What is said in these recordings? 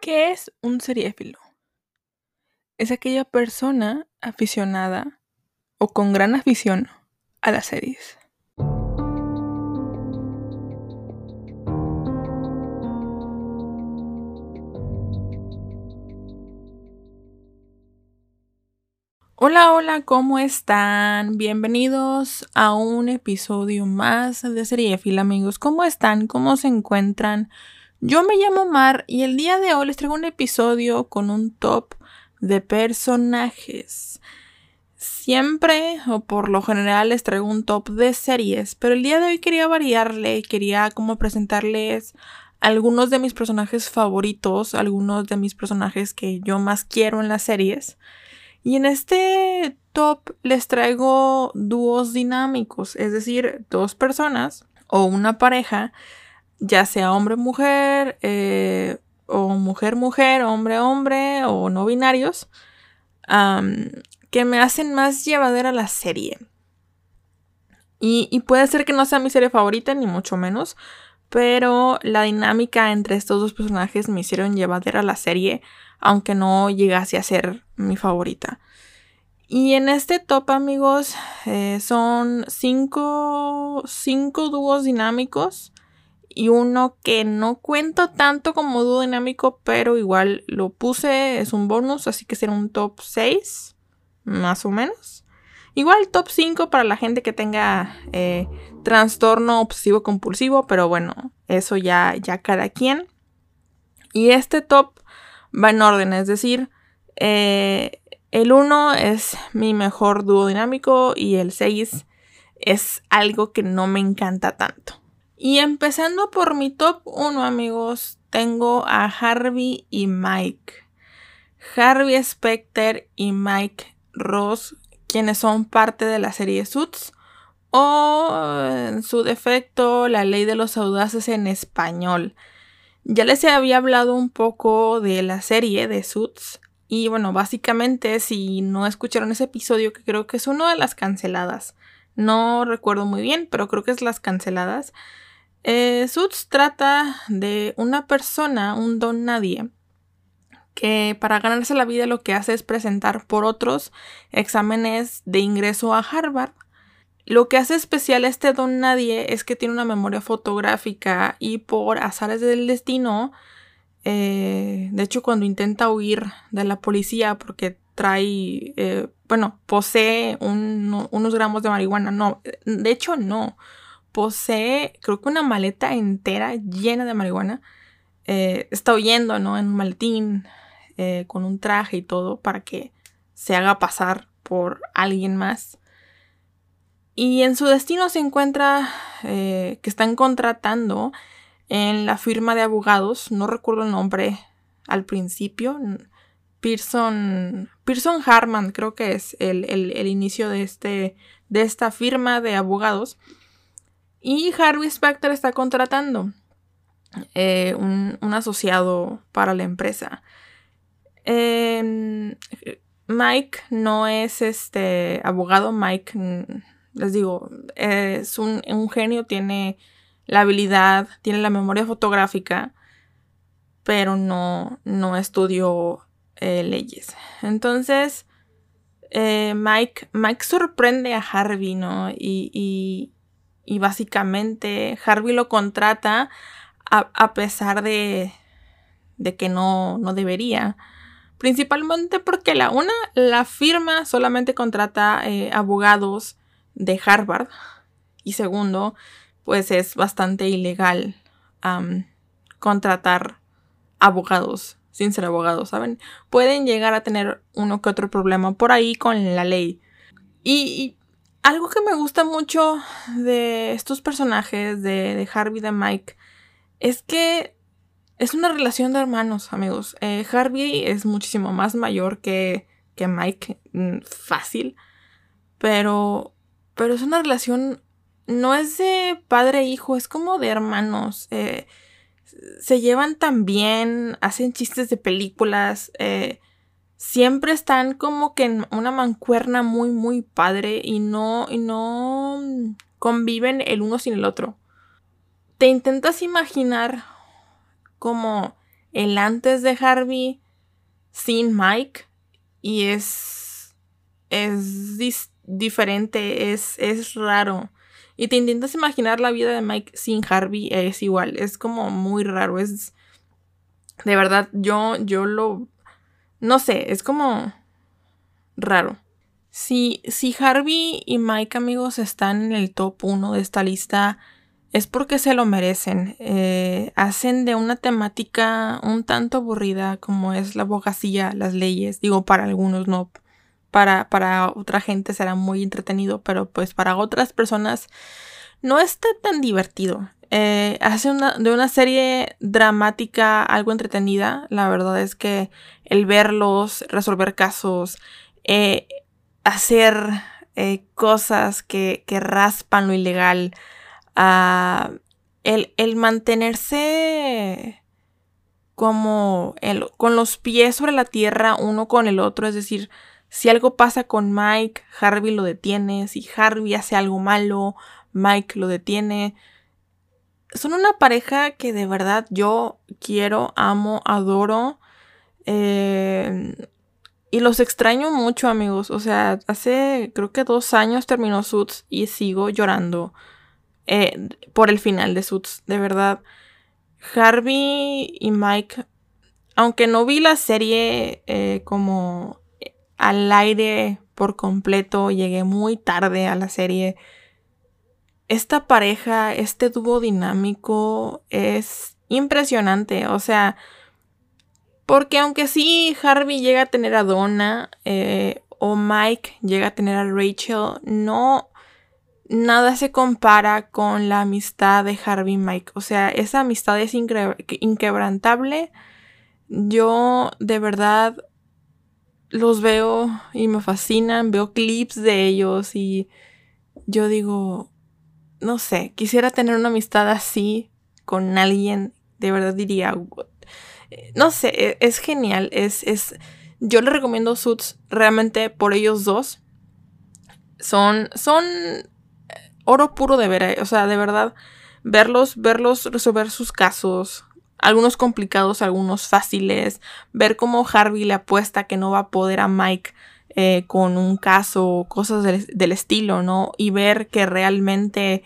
¿Qué es un seriéfilo? Es aquella persona aficionada o con gran afición a las series. Hola, hola, ¿cómo están? Bienvenidos a un episodio más de Seriéfilo, amigos. ¿Cómo están? ¿Cómo se encuentran? Yo me llamo Mar y el día de hoy les traigo un episodio con un top de personajes. Siempre o por lo general les traigo un top de series, pero el día de hoy quería variarle, quería como presentarles algunos de mis personajes favoritos, algunos de mis personajes que yo más quiero en las series. Y en este top les traigo dúos dinámicos, es decir, dos personas o una pareja ya sea hombre-mujer, eh, o mujer-mujer, hombre-hombre, o no binarios, que me hacen más llevadera la serie. Y, puede ser que no sea mi serie favorita, ni mucho menos, pero la dinámica entre estos dos personajes me hicieron llevadera la serie, aunque no llegase a ser mi favorita. Y en este top, amigos, eh, son cinco, cinco dúos dinámicos y uno que no cuento tanto como dúo dinámico, pero igual lo puse, es un bonus, así que será un top 6, más o menos. Igual top 5 para la gente que tenga eh, trastorno obsesivo compulsivo, pero bueno, eso ya, ya cada quien. Y este top va en orden, es decir, eh, el 1 es mi mejor dúo dinámico y el 6 es algo que no me encanta tanto. Y empezando por mi top 1, amigos, tengo a Harvey y Mike. Harvey Specter y Mike Ross, quienes son parte de la serie Suits, o en su defecto, la ley de los audaces en español. Ya les había hablado un poco de la serie de Suits. Y bueno, básicamente, si no escucharon ese episodio, que creo que es una de las canceladas. No recuerdo muy bien, pero creo que es las canceladas. Eh, trata de una persona, un don nadie, que para ganarse la vida lo que hace es presentar por otros exámenes de ingreso a Harvard. Lo que hace especial a este don nadie es que tiene una memoria fotográfica y por azares del destino, eh, de hecho cuando intenta huir de la policía porque trae, eh, bueno, posee unos gramos de marihuana, no, de hecho no, posee, creo que una maleta entera llena de marihuana. Eh, está huyendo, ¿no? En un maletín, eh, con un traje y todo, para que se haga pasar por alguien más. Y en su destino se encuentra eh, que están contratando en la firma de abogados, no recuerdo el nombre al principio, Pearson, Pearson Harman creo que es el, el inicio de, este, de esta firma de abogados y Harvey Specter está contratando eh, un, asociado para la empresa. Em, Mike no es este abogado. Mike, mm, les digo, es un, genio, tiene la habilidad, tiene la memoria fotográfica, pero no, no estudió eh, leyes. Entonces, eh, Mike, Mike sorprende a Harvey, ¿no? y básicamente Harvey lo contrata a, pesar de, de que no, no, debería. Principalmente porque la una, la firma solamente contrata eh, abogados de Harvard. Y segundo, pues es bastante ilegal contratar abogados sin ser abogados, ¿saben? Pueden llegar a tener uno que otro problema por ahí con la ley. y algo que me gusta mucho de estos personajes, de, Harvey y de Mike, es que es una relación de hermanos, amigos. Eh, Harvey es muchísimo más mayor que, que Mike, mm, fácil, pero, pero es una relación, no es de padre e hijo, es como de hermanos. Eh, se llevan tan bien, hacen chistes de películas, eh, siempre están como que en una mancuerna muy, muy padre y no, y no conviven el uno sin el otro. Te intentas imaginar como el antes de Harvey sin Mike y es es diferente, es, es raro. Y te intentas imaginar la vida de Mike sin Harvey, es igual, es como muy raro, es de verdad yo yo lo no sé, es como raro. Si, si Harvey y Mike, amigos, están en el top 1 de esta lista, es porque se lo merecen. Eh, hacen de una temática un tanto aburrida como es la abogacía, las leyes. Digo, para algunos no. Para, para otra gente será muy entretenido, pero pues para otras personas no está tan divertido. Eh, hace una, de una serie dramática algo entretenida. La verdad es que el verlos, resolver casos, eh, hacer eh, cosas que, que, raspan lo ilegal, uh, el, el, mantenerse como el, con los pies sobre la tierra uno con el otro, es decir, si algo pasa con Mike, Harvey lo detiene, si Harvey hace algo malo, Mike lo detiene. Son una pareja que de verdad yo quiero, amo, adoro. Eh, y los extraño mucho, amigos. O sea, hace creo que dos años terminó Suits y sigo llorando eh, por el final de Suits. De verdad. Harvey y Mike, aunque no vi la serie eh, como al aire por completo, llegué muy tarde a la serie. Esta pareja, este dúo dinámico es impresionante. O sea, porque aunque sí Harvey llega a tener a Donna eh, o Mike llega a tener a Rachel, no nada se compara con la amistad de Harvey y Mike. O sea, esa amistad es inquebrantable. Yo de verdad los veo y me fascinan, veo clips de ellos y yo digo, no sé, quisiera tener una amistad así con alguien, de verdad diría, no sé, e, es, genial. Es, es, yo le recomiendo Suits realmente por ellos dos. Son, son oro puro de ver, eh, o sea, de verdad, verlos, verlos resolver sus casos, algunos complicados, algunos fáciles, ver cómo Harvey le apuesta que no va a poder a Mike eh, con un caso, cosas del, estilo, ¿no? Y ver que realmente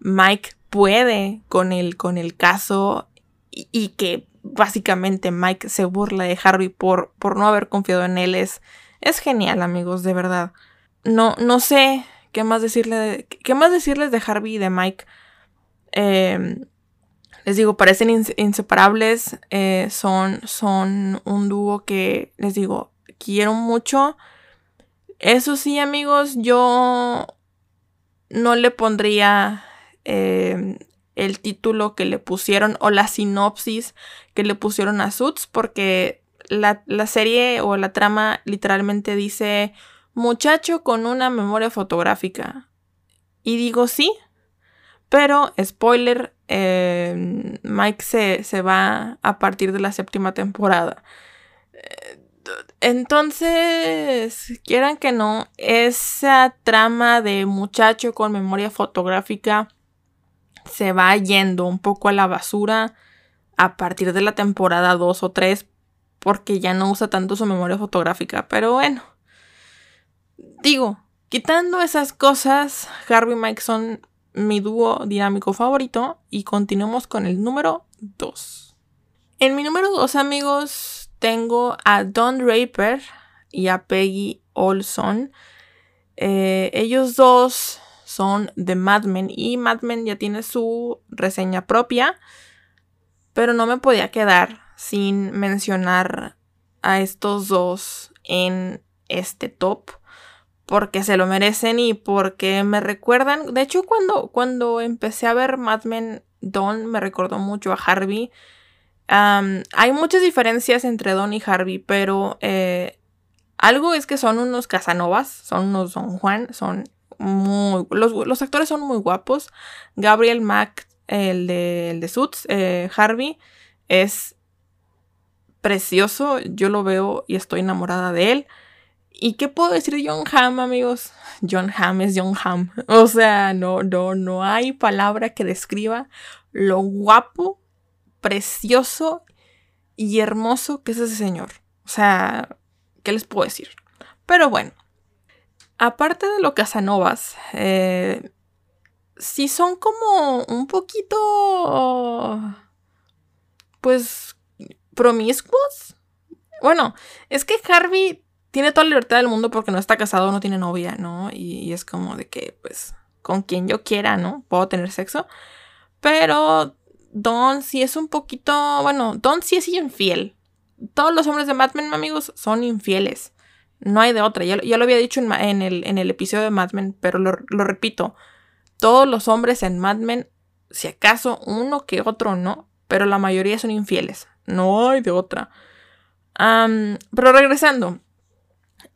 Mike puede con el, con el caso y que básicamente Mike se burla de Harvey por, por no haber confiado en él. Es, es genial, amigos, de verdad. No, no sé qué más, decirle qué más decirles de Harvey y de Mike. Em, les digo, parecen inseparables. Eh, son, son un dúo que, les digo, quiero mucho. Eso sí, amigos, yo no le pondría em, el título que le pusieron o la sinopsis que le pusieron a Suits porque la, serie o la trama literalmente dice muchacho con una memoria fotográfica. Y digo sí, pero spoiler, eh, Mike se, se, va a partir de la séptima temporada. Entonces, quieran que no, esa trama de muchacho con memoria fotográfica se va yendo un poco a la basura a partir de la temporada 2 o 3 porque ya no usa tanto su memoria fotográfica. Pero bueno, digo, quitando esas cosas, Harvey y Mike son mi dúo dinámico favorito y continuamos con el número 2. En mi número 2, amigos, tengo a Don Draper y a Peggy Olson. Eh, ellos dos son de Mad Men y Mad Men ya tiene su reseña propia, pero no me podía quedar sin mencionar a estos dos en este top porque se lo merecen y porque me recuerdan, de hecho cuando, cuando empecé a ver Mad Men, Don me recordó mucho a Harvey. Hay muchas diferencias entre Don y Harvey, pero eh, algo es que son unos Casanovas, son unos Don Juan, son muy... Los, actores son muy guapos. Gabriel Mack, el de, el de Suits, eh, Harvey, es precioso. Yo lo veo y estoy enamorada de él. ¿Y qué puedo decir de John Hamm, amigos? John Hamm es John Hamm. O sea, no, no, no hay palabra que describa lo guapo, precioso y hermoso que es ese señor. O sea, ¿qué les puedo decir? Pero bueno, aparte de lo Casanovas, eh, sí son como un poquito, pues, promiscuos. Bueno, es que Harvey tiene toda la libertad del mundo porque no está casado, no tiene novia, ¿no? Y, es como de que, pues, con quien yo quiera, ¿no? Puedo tener sexo. Pero Don sí es un poquito, bueno, Don sí es infiel. Todos los hombres de Mad Men, amigos, son infieles. No hay de otra. Ya, lo había dicho en, el, en, el, episodio de Mad Men, pero lo, lo repito. Todos los hombres en Mad Men, si acaso uno que otro no, pero la mayoría son infieles. No hay de otra. pero regresando.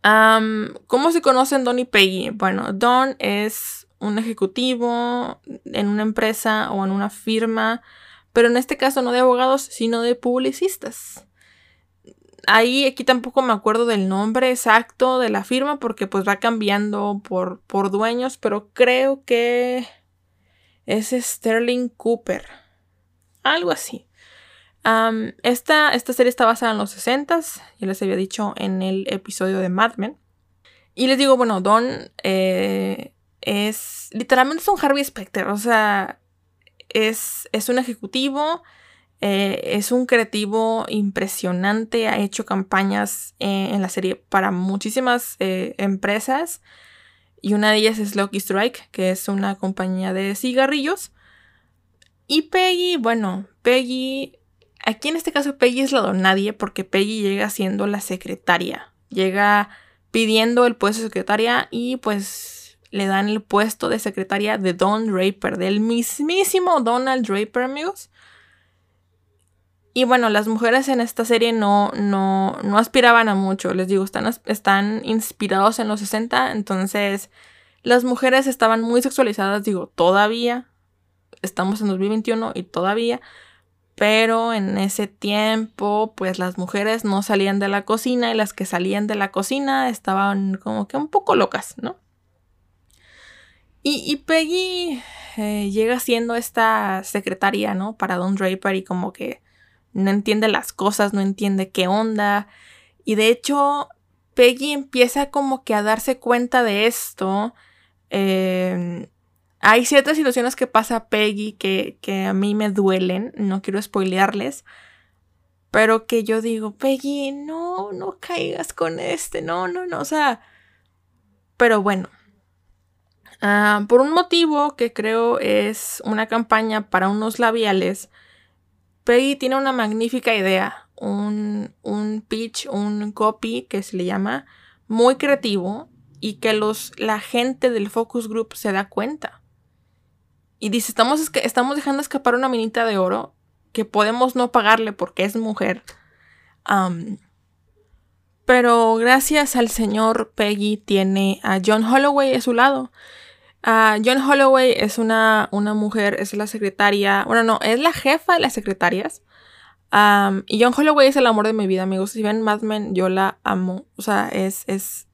¿Cómo se conocen Don y Peggy? Bueno, Don es un ejecutivo en una empresa o en una firma, pero en este caso no de abogados, sino de publicistas. Ahí aquí tampoco me acuerdo del nombre exacto de la firma porque pues va cambiando por, por dueños, pero creo que es Sterling Cooper. Algo así esta, esta, serie está basada en los 60 ya les había dicho en el episodio de Mad Men. Y les digo, bueno, Don eh, es literalmente es un Harvey Specter, o sea, es, es un ejecutivo, eh, es un creativo impresionante, ha hecho campañas eh, en la serie para muchísimas empresas y una de ellas es Lucky Strike, que es una compañía de cigarrillos. Y Peggy, bueno, Peggy Aquí en este caso Peggy es la don nadie porque Peggy llega siendo la secretaria. Llega pidiendo el puesto de secretaria y pues le dan el puesto de secretaria de Don Draper, del mismísimo Donald Draper, amigos. Y bueno, las mujeres en esta serie no, no, no aspiraban a mucho, les digo, están, están inspirados en los 60, entonces las mujeres estaban muy sexualizadas, digo, todavía, estamos en 2021 y todavía, pero en ese tiempo, pues las mujeres no salían de la cocina y las que salían de la cocina estaban como que un poco locas, ¿no? Y, Peggy eh, llega siendo esta secretaria, ¿no? Para Don Draper y como que no entiende las cosas, no entiende qué onda. Y de hecho, Peggy empieza como que a darse cuenta de esto. Eh, hay ciertas situaciones que pasa Peggy que, que a mí me duelen, no quiero spoilearles, pero que yo digo, Peggy, no, no caigas con este, no, no, no, o sea, pero bueno, ah, por un motivo que creo es una campaña para unos labiales, Peggy tiene una magnífica idea, un, un pitch, un copy que se le llama, muy creativo y que los, la gente del focus group se da cuenta. Y dice, estamos, estamos dejando escapar una minita de oro que podemos no pagarle porque es mujer. pero gracias al señor Peggy tiene a John Holloway a su lado. John Holloway es una, una, mujer, es la secretaria, bueno, no, es la jefa de las secretarias. y John Holloway es el amor de mi vida, amigos. Si ven Mad Men, yo la amo. O sea, es, es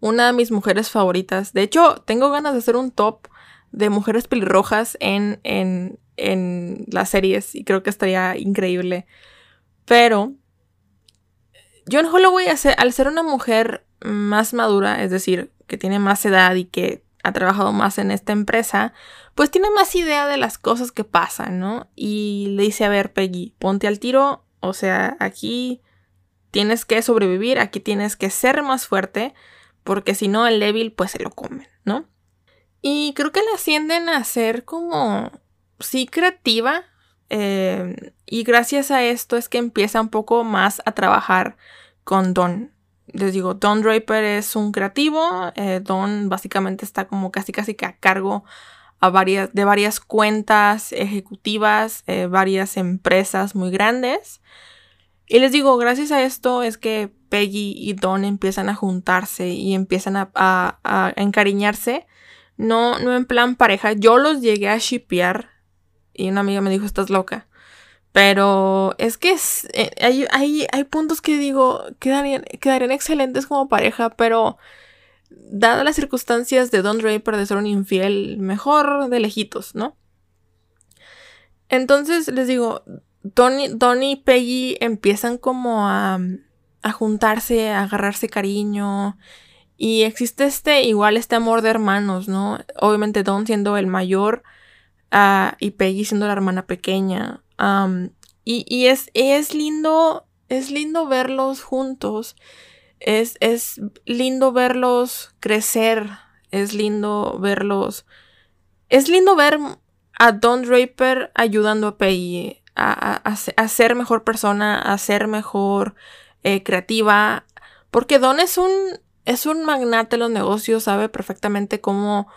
una de mis mujeres favoritas. De hecho, tengo ganas de hacer un top de mujeres pelirrojas en, en, en las series y creo que estaría increíble. Pero John Holloway, al ser una mujer más madura, es decir, que tiene más edad y que ha trabajado más en esta empresa, pues tiene más idea de las cosas que pasan, ¿no? Y le dice, a ver, Peggy, ponte al tiro, o sea, aquí tienes que sobrevivir, aquí tienes que ser más fuerte, porque si no, el débil pues se lo comen, ¿no? Y creo que la ascienden a ser como, sí, creativa. Eh, y gracias a esto es que empieza un poco más a trabajar con Don. Les digo, Don Draper es un creativo. Eh, Don básicamente está como casi casi que a cargo a de varias cuentas ejecutivas, eh, varias empresas muy grandes. Y les digo, gracias a esto es que Peggy y Don empiezan a juntarse y empiezan a, a encariñarse no, no en plan pareja. Yo los llegué a shipear. Y una amiga me dijo, estás loca. Pero es que eh, hay, hay, puntos que digo, quedarían, quedarían excelentes como pareja, pero dadas las circunstancias de Don Draper de ser un infiel, mejor de lejitos, ¿no? Entonces les digo, Don, y Peggy empiezan como a, a juntarse, a agarrarse cariño. Y existe este, igual este amor de hermanos, ¿no? Obviamente Don siendo el mayor ah, y Peggy siendo la hermana pequeña. Y, es, es lindo, es lindo verlos juntos. Es, es lindo verlos crecer. Es lindo verlos. Es lindo ver a Don Draper ayudando a Peggy a, ser mejor persona, a ser mejor eh, creativa. Porque Don es un, es un magnate de los negocios, sabe perfectamente cómo,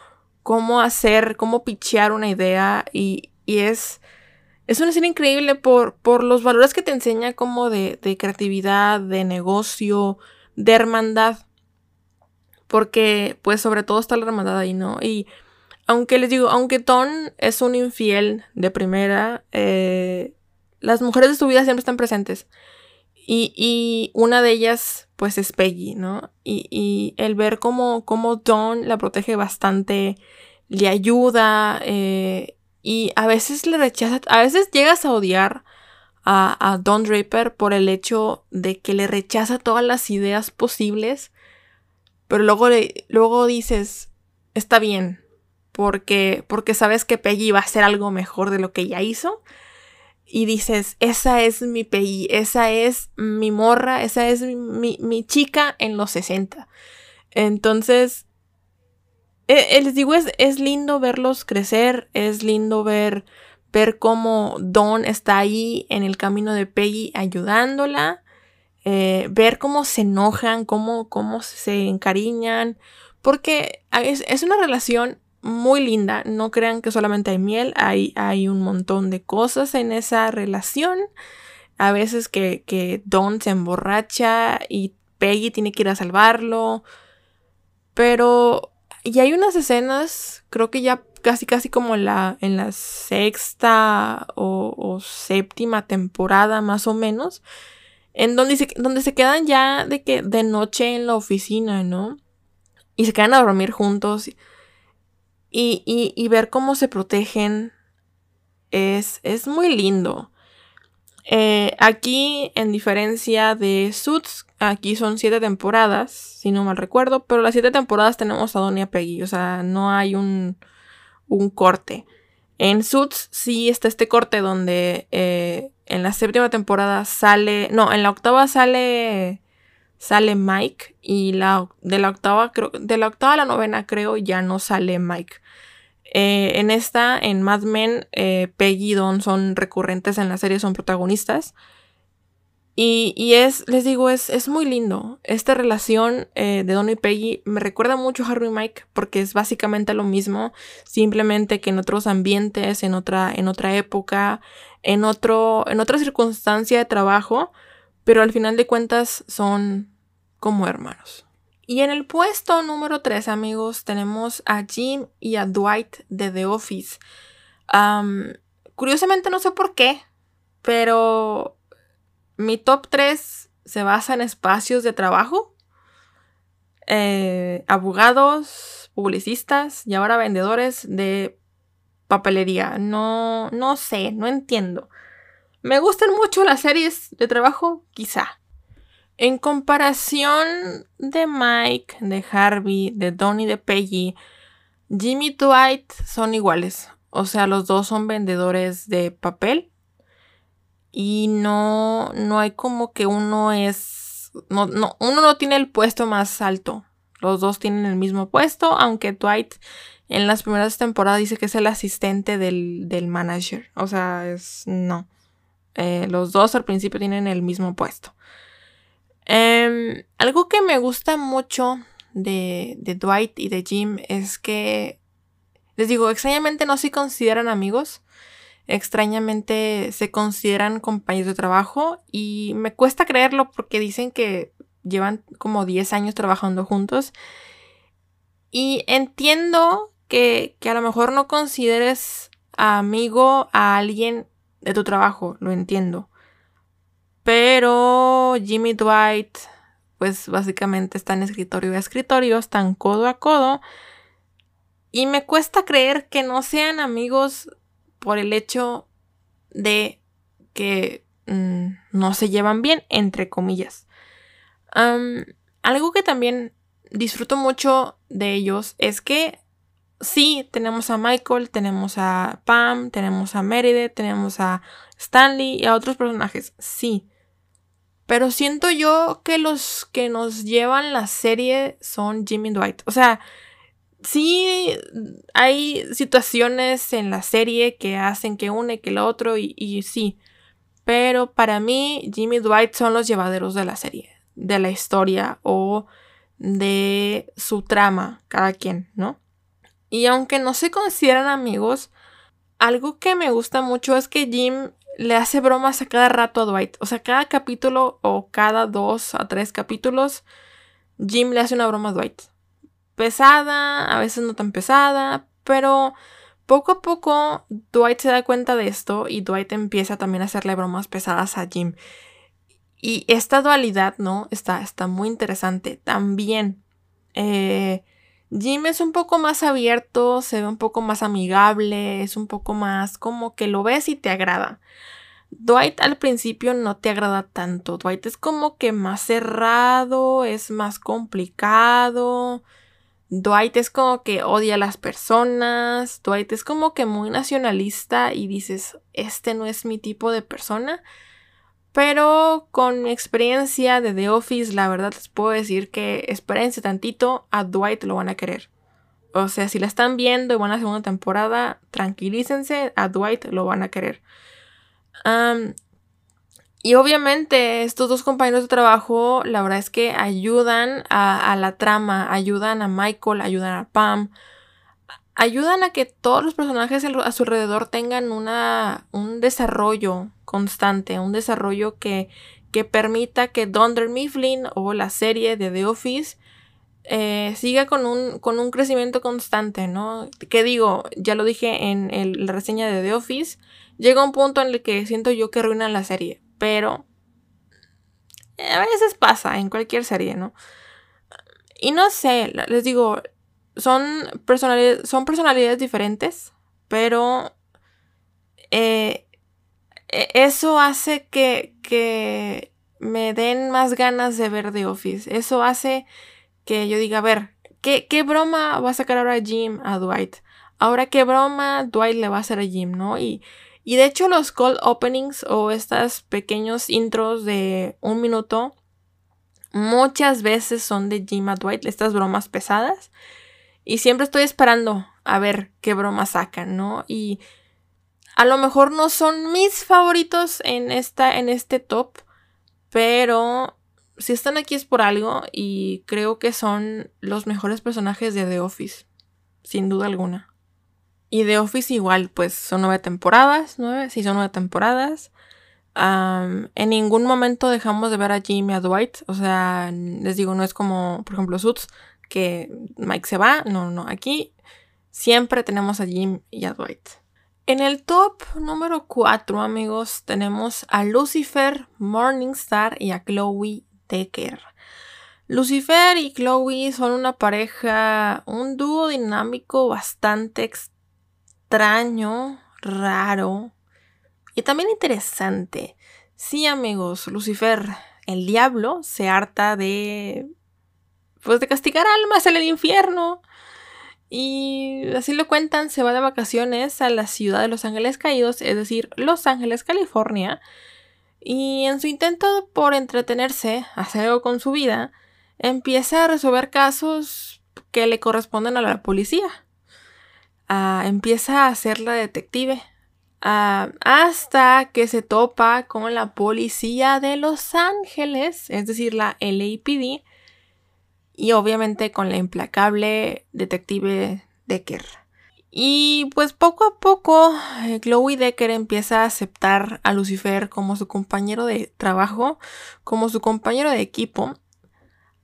cómo hacer, cómo pichear una idea y, y es, es una serie increíble por, los valores que te enseña como de, creatividad, de negocio, de hermandad. Porque, pues, sobre todo está la hermandad ahí, ¿no? Y aunque les digo, aunque Ton es un infiel de primera, eh, las mujeres de su vida siempre están presentes. Y, una de ellas, pues, es Peggy, ¿no? Y, y el ver cómo, cómo Don la protege bastante, le ayuda, eh, y a veces le rechaza, a veces llegas a odiar a, Don Draper por el hecho de que le rechaza todas las ideas posibles, pero luego, le, luego dices, está bien, porque, porque sabes que Peggy va a hacer algo mejor de lo que ella hizo. Y dices, esa es mi Peggy, esa es mi morra, esa es mi, chica en los 60. Entonces, eh, eh, les digo, es, es lindo verlos crecer, es lindo ver ver cómo Don está ahí en el camino de Peggy ayudándola, eh, ver cómo se enojan, cómo, cómo se encariñan, porque es, una relación muy linda, no crean que solamente hay miel, hay, hay un montón de cosas en esa relación, a veces que, que Don se emborracha y Peggy tiene que ir a salvarlo, pero... Y hay unas escenas, creo que ya casi casi como la, en la sexta o, séptima temporada más o menos, en donde se, donde se quedan ya de que de noche en la oficina, ¿no? Y se quedan a dormir juntos y, y, ver cómo se protegen es, es muy lindo. Eh, aquí, en diferencia de Suits, aquí son siete temporadas, si no mal recuerdo, pero las siete temporadas tenemos a Donia Peggy, o sea, no hay un, un corte. En Suits sí está este corte donde eh, en la séptima temporada sale, no, en la octava sale sale Mike y la de la octava de la octava a la novena creo ya no sale Mike. Eh, en esta, en Mad Men, eh, Peggy y Don son recurrentes en la serie, son protagonistas. Y, es, les digo, es, es muy lindo. Esta relación eh, de Don y Peggy me recuerda mucho a Harry y Mike porque es básicamente lo mismo, simplemente que en otros ambientes, en otra, en otra época, en, otro, en otra circunstancia de trabajo, pero al final de cuentas son como hermanos. Y en el puesto número 3, amigos, tenemos a Jim y a Dwight de The Office. curiosamente no sé por qué, pero mi top 3 se basa en espacios de trabajo, eh, abogados, publicistas y ahora vendedores de papelería. No, no sé, no entiendo. Me gustan mucho las series de trabajo, quizá. En comparación de Mike, de Harvey, de Donnie, de Peggy, Jimmy y Dwight son iguales. O sea, los dos son vendedores de papel y no, no hay como que uno es, no, no, uno no tiene el puesto más alto. Los dos tienen el mismo puesto, aunque Dwight en las primeras temporadas dice que es el asistente del, del manager. O sea, es no. Eh, los dos al principio tienen el mismo puesto. Em, algo que me gusta mucho de, de Dwight y de Jim es que, les digo, extrañamente no se consideran amigos extrañamente se consideran compañeros de trabajo y me cuesta creerlo porque dicen que llevan como 10 años trabajando juntos. Y entiendo que, a lo mejor no consideres amigo a alguien de tu trabajo, lo entiendo. Pero Jimmy Dwight, pues básicamente están escritorio a escritorio, están codo a codo. Y me cuesta creer que no sean amigos por el hecho de que mm, no se llevan bien, entre comillas. algo que también disfruto mucho de ellos es que sí, tenemos a Michael, tenemos a Pam, tenemos a Meredith, tenemos a Stanley y a otros personajes, sí. Pero siento yo que los que nos llevan la serie son Jimmy Dwight. O sea, sí hay situaciones en la serie que hacen que uno y que el otro y, y sí. Pero para mí, Jimmy Dwight son los llevaderos de la serie, de la historia o de su trama, cada quien, ¿no? Y aunque no se consideran amigos, algo que me gusta mucho es que Jim le hace bromas a cada rato a Dwight. O sea, cada capítulo o cada dos a tres capítulos, Jim le hace una broma a Dwight. Pesada, a veces no tan pesada, pero poco a poco Dwight se da cuenta de esto y Dwight empieza también a hacerle bromas pesadas a Jim. Y esta dualidad, ¿no? Está, está muy interesante. También eh, Jim es un poco más abierto, se ve un poco más amigable, es un poco más como que lo ves y te agrada. Dwight al principio no te agrada tanto. Dwight es como que más cerrado, es más complicado. Dwight es como que odia a las personas. Dwight es como que muy nacionalista y dices, este no es mi tipo de persona. Pero con experiencia de The Office, la verdad les puedo decir que espérense tantito, a Dwight lo van a querer. O sea, si la están viendo y van a la segunda temporada, tranquilícense, a Dwight lo van a querer. y obviamente estos dos compañeros de trabajo, la verdad es que ayudan a, la trama, ayudan a Michael, ayudan a Pam, ayudan a que todos los personajes a su alrededor tengan una, un desarrollo constante, un desarrollo que, que permita que Dunder Mifflin o la serie de The Office eh, siga con un, con un crecimiento constante, ¿no? Que digo, ya lo dije en la reseña de The Office, llega un punto en el que siento yo que arruinan la serie, pero a veces pasa en cualquier serie, ¿no? Y no sé, les digo, son personalidades, son personalidades diferentes, pero eh, eso hace que, que me den más ganas de ver The Office. Eso hace que yo diga, a ver, ¿qué, qué broma va a sacar ahora Jim a Dwight? Ahora, ¿qué broma Dwight le va a hacer a Jim, no? Y, y de hecho, los cold openings o estos pequeños intros de un minuto muchas veces son de Jim a Dwight, estas bromas pesadas. Y siempre estoy esperando a ver qué broma sacan, ¿no? Y a lo mejor no son mis favoritos en, esta, en este top, pero si están aquí es por algo y creo que son los mejores personajes de The Office, sin duda alguna. Y The Office igual, pues son nueve temporadas, nueve, sí son nueve temporadas. en ningún momento dejamos de ver a Jim y a Dwight, o sea, les digo, no es como, por ejemplo, Suits, que Mike se va, no, no, aquí siempre tenemos a Jim y a Dwight. En el top número 4, amigos, tenemos a Lucifer, Morningstar y a Chloe Decker. Lucifer y Chloe son una pareja, un dúo dinámico bastante extraño, raro y también interesante. Sí, amigos, Lucifer, el diablo, se harta de pues de castigar almas en el infierno y así lo cuentan, se va de vacaciones a la ciudad de Los Ángeles Caídos, es decir, Los Ángeles, California. Y en su intento por entretenerse, hacer algo con su vida, empieza a resolver casos que le corresponden a la policía. Ah, empieza a ser la detective. Ah, hasta que se topa con la policía de Los Ángeles, es decir, la LAPD, y obviamente con la implacable detective Decker. Y pues poco a poco eh, Chloe Decker empieza a aceptar a Lucifer como su compañero de trabajo, como su compañero de equipo,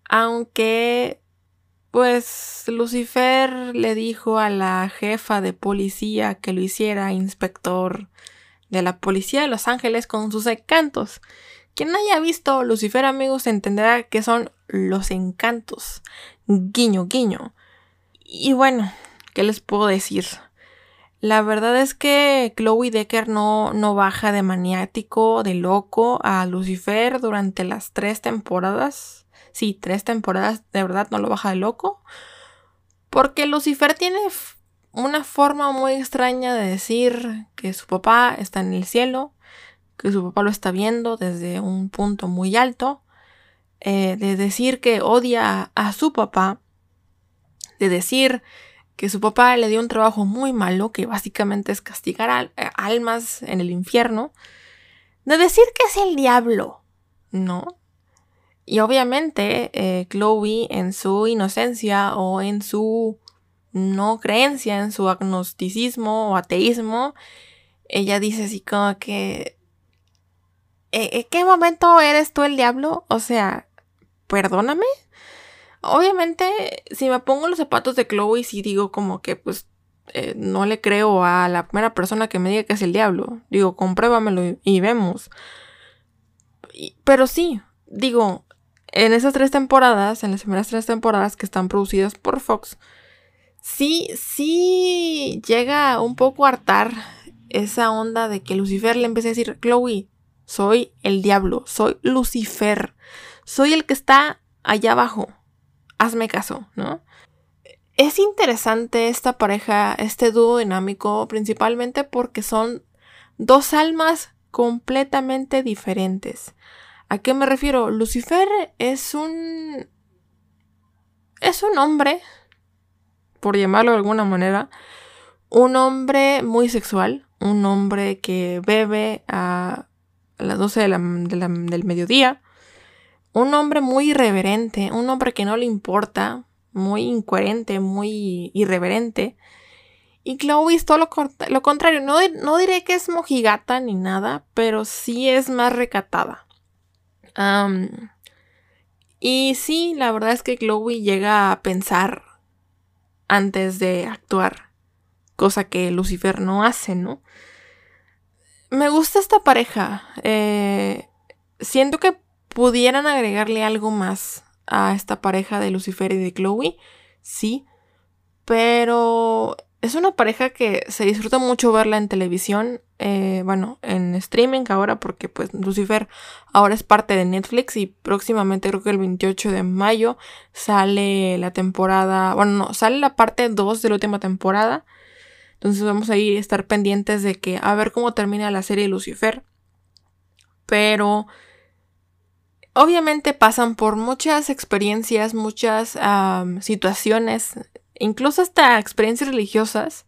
aunque pues Lucifer le dijo a la jefa de policía que lo hiciera inspector de la policía de Los Ángeles con sus encantos. Quien haya visto Lucifer, amigos, entenderá que son los encantos. Guiño, guiño. Y bueno, ¿qué les puedo decir? La verdad es que Chloe Decker no, no baja de maniático, de loco a Lucifer durante las tres temporadas. Sí, tres temporadas de verdad no lo baja de loco. Porque Lucifer tiene una forma muy extraña de decir que su papá está en el cielo, que su papá lo está viendo desde un punto muy alto, eh, de decir que odia a su papá, de decir que su papá le dio un trabajo muy malo, que básicamente es castigar eh, almas en el infierno, de decir que es el diablo, ¿no? Y obviamente eh, Chloe en su inocencia o en su no creencia, en su agnosticismo o ateísmo, ella dice así como que... ¿En qué momento eres tú el diablo? O sea, perdóname. Obviamente, si me pongo los zapatos de Chloe, sí digo como que pues eh, no le creo a la primera persona que me diga que es el diablo. Digo, compruébamelo y, vemos. pero sí, digo, en esas tres temporadas, en las primeras tres temporadas que están producidas por Fox, sí, sí llega un poco a hartar esa onda de que Lucifer le empiece a decir, Chloe, soy el diablo, soy Lucifer, soy el que está allá abajo, hazme caso, ¿no? Es interesante esta pareja, este dúo dinámico, principalmente porque son dos almas completamente diferentes. ¿A qué me refiero? Lucifer es un... es un hombre por llamarlo de alguna manera, un hombre muy sexual, un hombre que bebe a las 12 del mediodía, un hombre muy irreverente, un hombre que no le importa, muy incoherente, muy irreverente. Y Chloe es todo lo, contrario. No, no, diré que es mojigata ni nada, pero sí es más recatada. y sí, la verdad es que Chloe llega a pensar antes de actuar, cosa que Lucifer no hace, ¿no? Me gusta esta pareja. Eh, siento que pudieran agregarle algo más a esta pareja de Lucifer y de Chloe, sí, pero es una pareja que se disfruta mucho verla en televisión, eh, bueno, en streaming ahora, porque pues Lucifer ahora es parte de Netflix y próximamente creo que el 28 de mayo sale la temporada, bueno, no, sale la parte 2 de la última temporada. Entonces vamos a ir a estar pendientes de que a ver cómo termina la serie Lucifer. Pero obviamente pasan por muchas experiencias, muchas situaciones incluso hasta experiencias religiosas,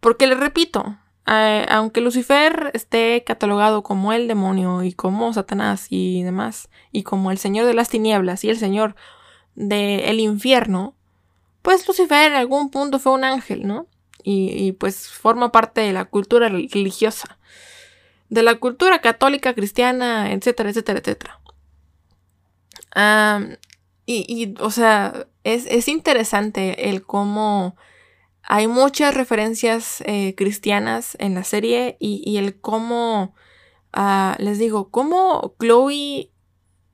porque le repito, aunque Lucifer esté catalogado como el demonio y como Satanás y demás, y como el señor de las tinieblas y el señor del infierno, pues Lucifer en algún punto fue un ángel, ¿no? Y, pues forma parte de la cultura religiosa, de la cultura católica, cristiana, etcétera, etcétera, etcétera. y, o sea, es, interesante el cómo hay muchas referencias eh, cristianas en la serie y, el cómo, ah, les digo, cómo Chloe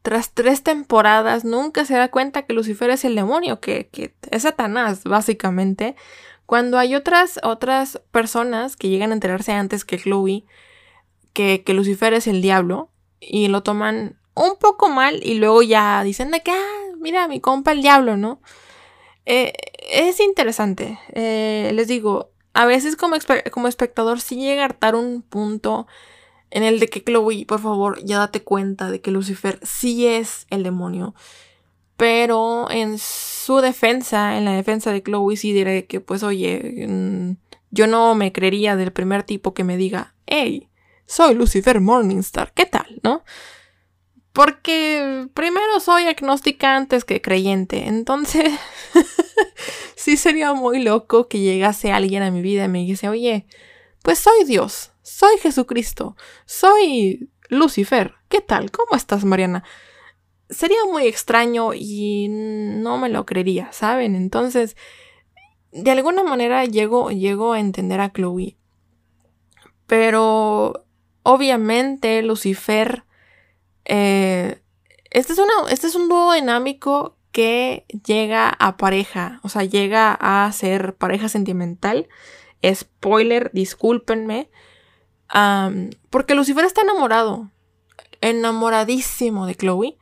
tras tres temporadas nunca se da cuenta que Lucifer es el demonio, que, es Satanás, básicamente. Cuando hay otras, otras personas que llegan a enterarse antes que Chloe, que, que Lucifer es el diablo, y lo toman un poco mal y luego ya dicen de que, ah, mira, mi compa el diablo, ¿no? Eh, es interesante. Eh, les digo, a veces como, como espectador sí llega a hartar un punto en el de que Chloe, por favor, ya date cuenta de que Lucifer sí es el demonio. Pero en su defensa, en la defensa de Chloe, sí diré que, pues, oye, mm, yo no me creería del primer tipo que me diga, hey, soy Lucifer Morningstar, ¿qué tal? ¿No? Porque primero soy agnóstica antes que creyente. Entonces, sí sería muy loco que llegase alguien a mi vida y me dijese, oye, pues soy Dios, soy Jesucristo, soy Lucifer. ¿Qué tal? ¿Cómo estás, Mariana? Sería muy extraño y no me lo creería, ¿saben? Entonces, de alguna manera llego, llego a entender a Chloe. Pero, obviamente, Lucifer eh, este, es este es un dúo dinámico que llega a pareja, o sea, llega a ser pareja sentimental Spoiler, discúlpenme. porque Lucifer está enamorado. Enamoradísimo de Chloe.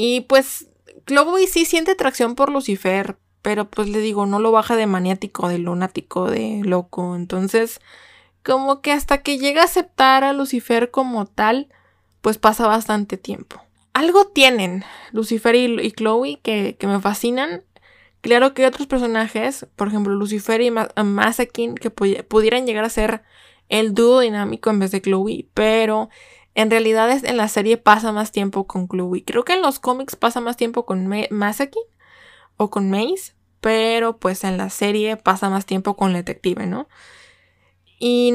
Y pues Chloe sí siente atracción por Lucifer. Pero pues le digo, no lo baja de maniático, de lunático, de loco. Entonces, como que hasta que llega a aceptar a Lucifer como tal, pues pasa bastante tiempo. Algo tienen Lucifer y, Chloe que, me fascinan. Claro que hay otros personajes, por ejemplo Lucifer y Masakin, que pudieran llegar a ser el dúo dinámico en vez de Chloe, pero en realidad en la serie pasa más tiempo con Chloe. Creo que en los cómics pasa más tiempo con Masakin o con Mace, pero pues en la serie pasa más tiempo con detective, ¿no? Y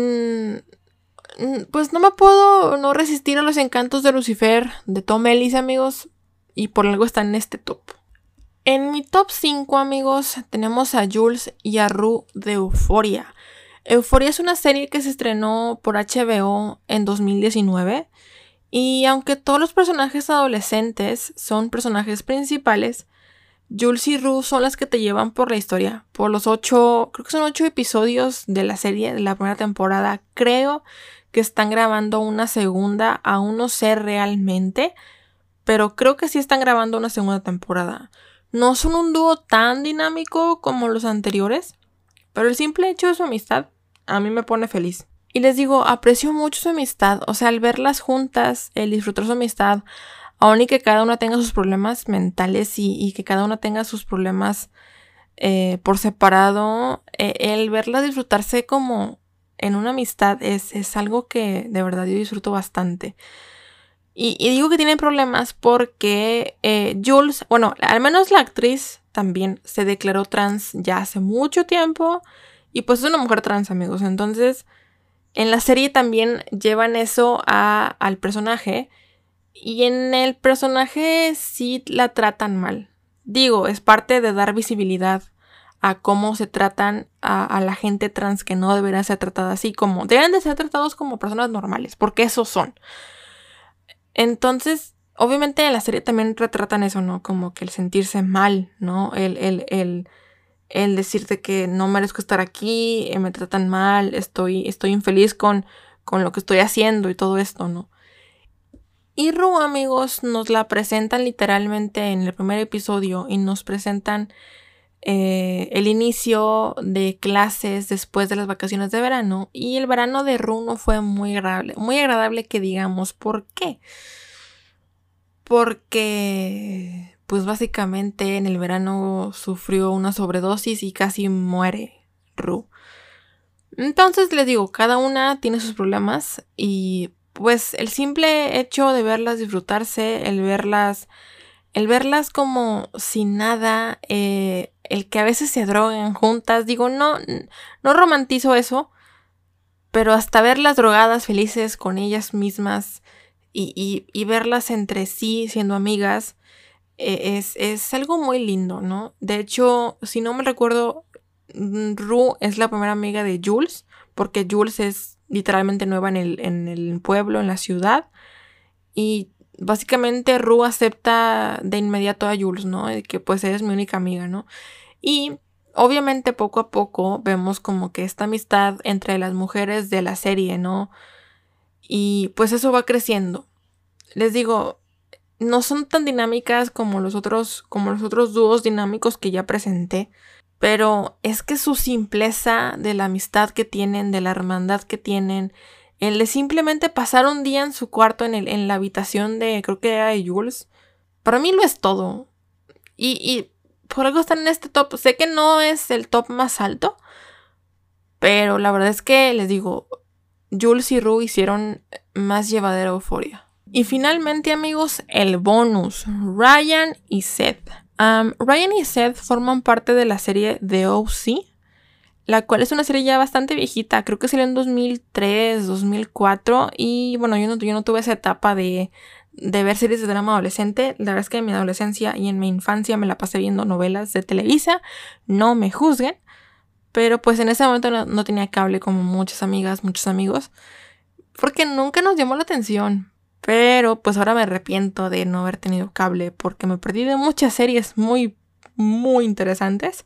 pues no me puedo no resistir a los encantos de Lucifer, de Tom Ellis, amigos, y por algo está en este top. En mi top 5, amigos, tenemos a Jules y a Rue de Euphoria. Euphoria es una serie que se estrenó por HBO en 2019 y aunque todos los personajes adolescentes son personajes principales, Jules y Rue son las que te llevan por la historia, por los ocho, creo que son ocho episodios de la serie de la primera temporada. Creo que están grabando una segunda, aún no sé realmente, pero creo que sí están grabando una segunda temporada. No son un dúo tan dinámico como los anteriores, pero el simple hecho de su amistad a mí me pone feliz. Y les digo, aprecio mucho su amistad, o sea, al verlas juntas, el disfrutar su amistad, aun y que cada una tenga sus problemas mentales y, que cada una tenga sus problemas eh, por separado, eh, el verla disfrutarse como en una amistad es, algo que de verdad yo disfruto bastante. Y, digo que tienen problemas porque eh, Jules, bueno, al menos la actriz también se declaró trans ya hace mucho tiempo y pues es una mujer trans, amigos. Entonces, en la serie también llevan eso al personaje y en el personaje sí la tratan mal. Digo, es parte de dar visibilidad a cómo se tratan a, la gente trans que no deberían ser tratada así, como deben de ser tratados como personas normales, porque esos son. Entonces, obviamente en la serie también retratan eso, ¿no? Como que el sentirse mal, ¿no? El, el, el decirte que no merezco estar aquí, eh, me tratan mal, estoy, estoy infeliz con, con lo que estoy haciendo y todo esto, ¿no? Y Ru, amigos, nos la presentan literalmente en el primer episodio y nos presentan eh, el inicio de clases después de las vacaciones de verano. Y el verano de Ru no fue muy agradable, muy agradable que digamos. ¿Por qué? Porque, pues básicamente en el verano sufrió una sobredosis y casi muere Ru. Entonces les digo, cada una tiene sus problemas y pues el simple hecho de verlas disfrutarse, el verlas, el verlas como sin nada, eh, el que a veces se droguen juntas, digo, no, no romantizo eso, pero hasta verlas drogadas, felices con ellas mismas y, y, verlas entre sí siendo amigas, es, es, algo muy lindo, ¿no? De hecho, si no me recuerdo, mm, Ru es la primera amiga de Jules, porque Jules es literalmente nueva en el, en el pueblo, en la ciudad. Y básicamente Ru acepta de inmediato a Jules, ¿no? De que pues eres mi única amiga, ¿no? Y obviamente poco a poco vemos como que esta amistad entre las mujeres de la serie, ¿no? Y pues eso va creciendo. Les digo, no son tan dinámicas como los otros, como los otros dúos dinámicos que ya presenté. Pero es que su simpleza de la amistad que tienen, de la hermandad que tienen, el de simplemente pasar un día en su cuarto, en, el, en la habitación de, creo que era de Jules, para mí lo es todo. Y, y por algo están en este top. Sé que no es el top más alto, pero la verdad es que les digo, Jules y Rue hicieron más llevadera euforia. Y finalmente, amigos, el bonus: Ryan y Seth. Ryan y Seth forman parte de la serie The O.C., la cual es una serie ya bastante viejita, creo que salió en 2003, 2004, y bueno, yo no, yo no tuve esa etapa de, de ver series de drama adolescente, la verdad es que en mi adolescencia y en mi infancia me la pasé viendo novelas de Televisa, no me juzguen, pero pues en ese momento no, no tenía cable como muchas amigas, muchos amigos, porque nunca nos llamó la atención, pero pues ahora me arrepiento de no haber tenido cable porque me perdí de muchas series muy, muy interesantes.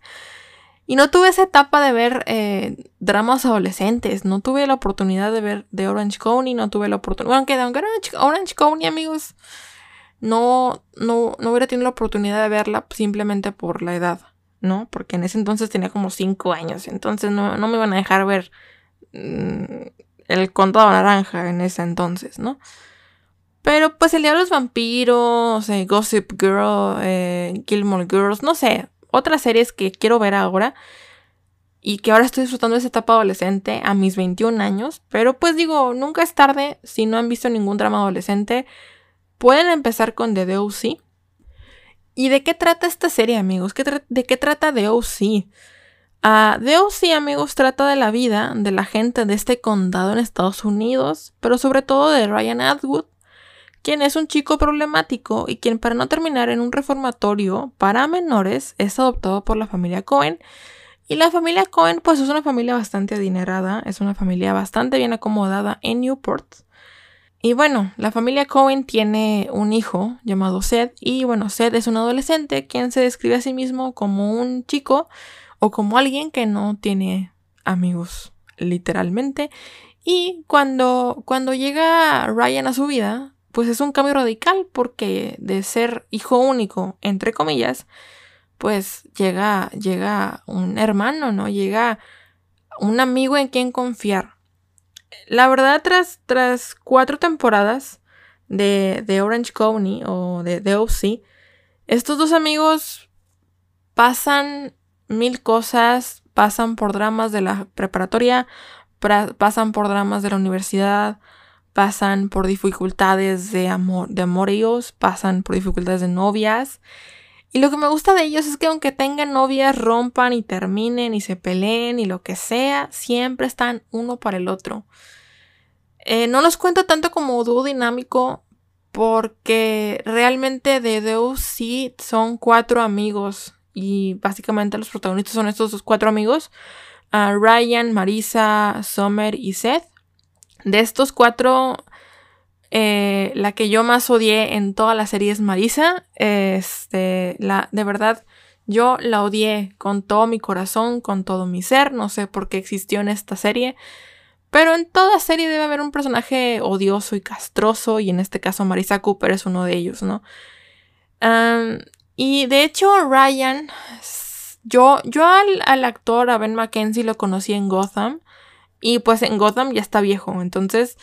Y no tuve esa etapa de ver eh, dramas adolescentes. No tuve la oportunidad de ver de Orange County. No tuve la oportunidad. Bueno, aunque Orange, Orange County, amigos, no, no, no hubiera tenido la oportunidad de verla simplemente por la edad, ¿no? Porque en ese entonces tenía como 5 años. Entonces no, me iban a dejar ver mm, el contado naranja en ese entonces, ¿no? Pero pues el día de los vampiros, eh, Gossip Girl, eh, Gilmore Girls, no sé, otras series que quiero ver ahora y que ahora estoy disfrutando de esa etapa adolescente a mis 21 años. Pero pues digo, nunca es tarde si no han visto ningún drama adolescente. Pueden empezar con The DOC. ¿Y de qué trata esta serie, amigos? ¿De qué trata The OC? Uh, The OC, amigos, trata de la vida de la gente de este condado en Estados Unidos, pero sobre todo de Ryan Atwood, quien es un chico problemático y quien para no terminar en un reformatorio para menores es adoptado por la familia Cohen. Y la familia Cohen pues es una familia bastante adinerada, es una familia bastante bien acomodada en Newport. Y bueno, la familia Cohen tiene un hijo llamado Seth y bueno, Seth es un adolescente quien se describe a sí mismo como un chico o como alguien que no tiene amigos, literalmente. Y cuando, cuando llega Ryan a su vida, pues es un cambio radical porque de ser hijo único, entre comillas, pues llega, llega un hermano, ¿no? Llega un amigo en quien confiar. La verdad, tras, tras cuatro temporadas de, de Orange County o de, de OC, estos dos amigos pasan mil cosas, pasan por dramas de la preparatoria, pasan por dramas de la universidad, pasan por dificultades de amor, de amoríos, pasan por dificultades de novias. Y lo que me gusta de ellos es que aunque tengan novias, rompan y terminen y se peleen y lo que sea, siempre están uno para el otro. Eh, no los cuento tanto como dúo dinámico porque realmente de Deus sí son cuatro amigos y básicamente los protagonistas son estos dos cuatro amigos, ah, Ryan, Marisa, Summer y Seth. De estos cuatro, eh, la que yo más odié en toda la serie es Marisa. Este, la, de verdad, yo la odié con todo mi corazón, con todo mi ser. No sé por qué existió en esta serie. Pero en toda serie debe haber un personaje odioso y castroso. Y en este caso Marisa Cooper es uno de ellos, ¿no? y de hecho, Ryan. Yo, yo al, al actor, a Ben McKenzie, lo conocí en Gotham. Y pues en Gotham ya está viejo. Entonces,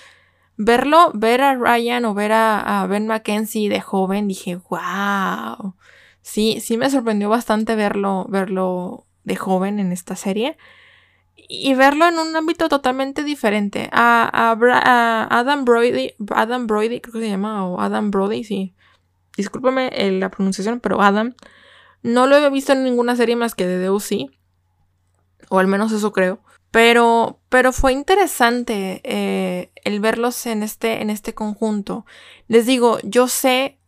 verlo, ver a Ryan o ver a, Ben McKenzie de joven, dije, wow. Sí, sí me sorprendió bastante verlo, verlo de joven en esta serie. Y verlo en un ámbito totalmente diferente. A, Adam Brody, Adam Brody, creo que se llama, o Adam Brody, sí. Discúlpame eh, la pronunciación, pero Adam. No lo había visto en ninguna serie más que de DOC. O al menos eso creo. Pero, pero fue interesante eh, el verlos en este, en este conjunto. Les digo, yo sé,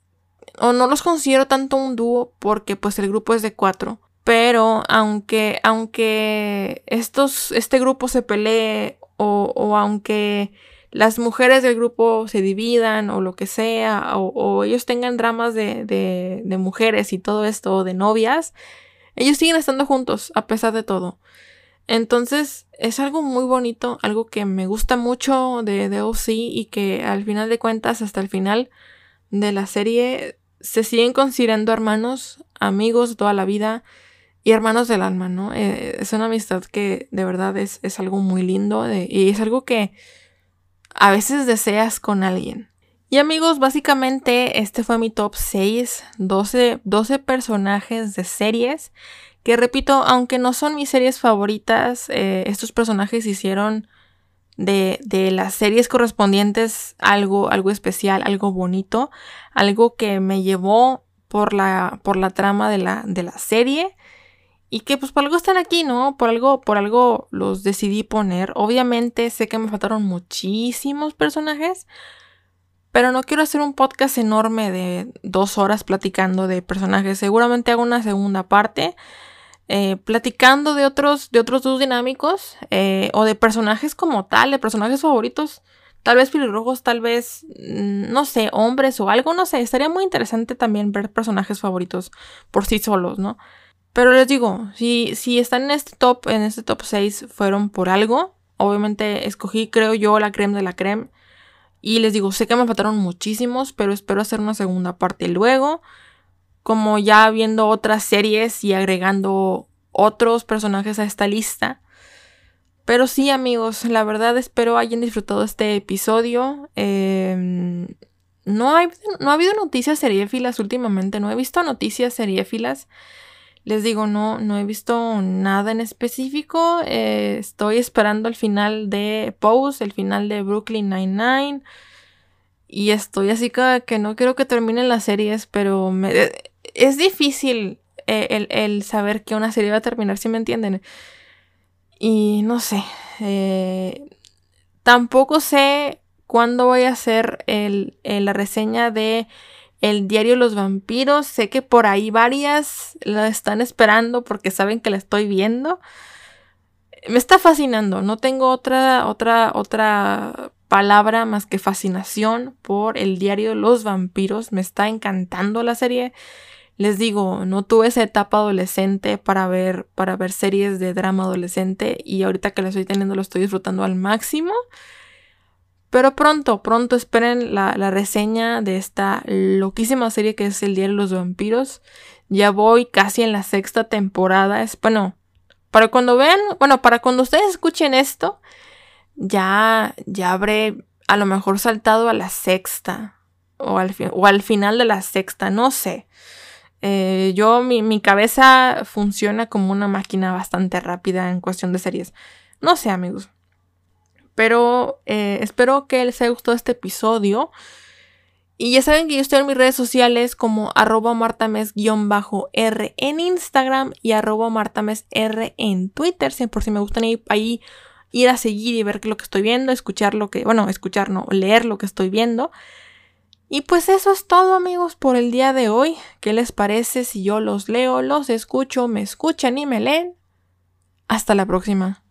o no los considero tanto un dúo porque pues el grupo es de cuatro. Pero aunque, aunque estos, este grupo se pelee o, o aunque las mujeres del grupo se dividan o lo que sea, o, ellos tengan dramas de, de, de, mujeres y todo esto, o de novias, ellos siguen estando juntos a pesar de todo. Entonces es algo muy bonito, algo que me gusta mucho de, de OC y que al final de cuentas, hasta el final de la serie, se siguen considerando hermanos, amigos toda la vida y hermanos del alma, ¿no? Eh, es una amistad que de verdad es, es algo muy lindo y es algo que a veces deseas con alguien. Y amigos, básicamente este fue mi top 6, 12, 12 personajes de series que repito, aunque no son mis series favoritas, eh, estos personajes hicieron de, de, las series correspondientes algo, algo especial, algo bonito, algo que me llevó por la, por la trama de la, de la serie. Y que pues por algo están aquí, ¿no? Por algo, por algo los decidí poner. Obviamente sé que me faltaron muchísimos personajes. Pero no quiero hacer un podcast enorme de dos horas platicando de personajes. Seguramente hago una segunda parte. Eh, platicando de otros, de otros dos dinámicos eh, o de personajes como tal, de personajes favoritos, tal vez pelirrojos, tal vez, mm, no sé, hombres o algo, no sé, estaría muy interesante también ver personajes favoritos por sí solos, ¿no? Pero les digo, si, si están en este top, en este top 6, fueron por algo. Obviamente escogí, creo yo, la creme de la creme. Y les digo, sé que me faltaron muchísimos, pero espero hacer una segunda parte luego. Como ya viendo otras series y agregando otros personajes a esta lista. Pero sí, amigos, la verdad espero hayan disfrutado este episodio. Em, no, hay, no ha habido noticias seriéfilas últimamente, no he visto noticias seriéfilas. Les digo, no, no he visto nada en específico. Eh, estoy esperando el final de Pose, el final de Brooklyn Nine-Nine. Y estoy así que, que no quiero que terminen las series, pero me, es difícil eh, el, saber que una serie va a terminar, si me entienden. Y no sé. Eh, tampoco sé cuándo voy a hacer el, la reseña de el diario Los Vampiros. Sé que por ahí varias la están esperando porque saben que la estoy viendo. Me está fascinando. No tengo otra, otra, otra palabra más que fascinación por el diario Los Vampiros. Me está encantando la serie. Les digo, no tuve esa etapa adolescente para ver, para ver series de drama adolescente y ahorita que la estoy teniendo lo estoy disfrutando al máximo. Pero pronto, pronto esperen la, reseña de esta loquísima serie que es El Día de los Vampiros. Ya voy casi en la sexta temporada. Bueno, para cuando vean, bueno, para cuando ustedes escuchen esto, ya, ya habré a lo mejor saltado a la sexta. O al, o al final de la sexta, no sé. Eh, yo, mi, cabeza funciona como una máquina bastante rápida en cuestión de series. No sé, amigos. Pero eh, espero que les haya gustado este episodio. Y ya saben que yo estoy en mis redes sociales como arroba martames-r en Instagram y arroba martames-r en Twitter. Si por si me gustan ir ahí ir a seguir y ver lo que estoy viendo, escuchar lo que, bueno, escuchar, no, leer lo que estoy viendo. Y pues eso es todo amigos por el día de hoy. ¿Qué les parece si yo los leo, los escucho, me escuchan y me leen? Hasta la próxima.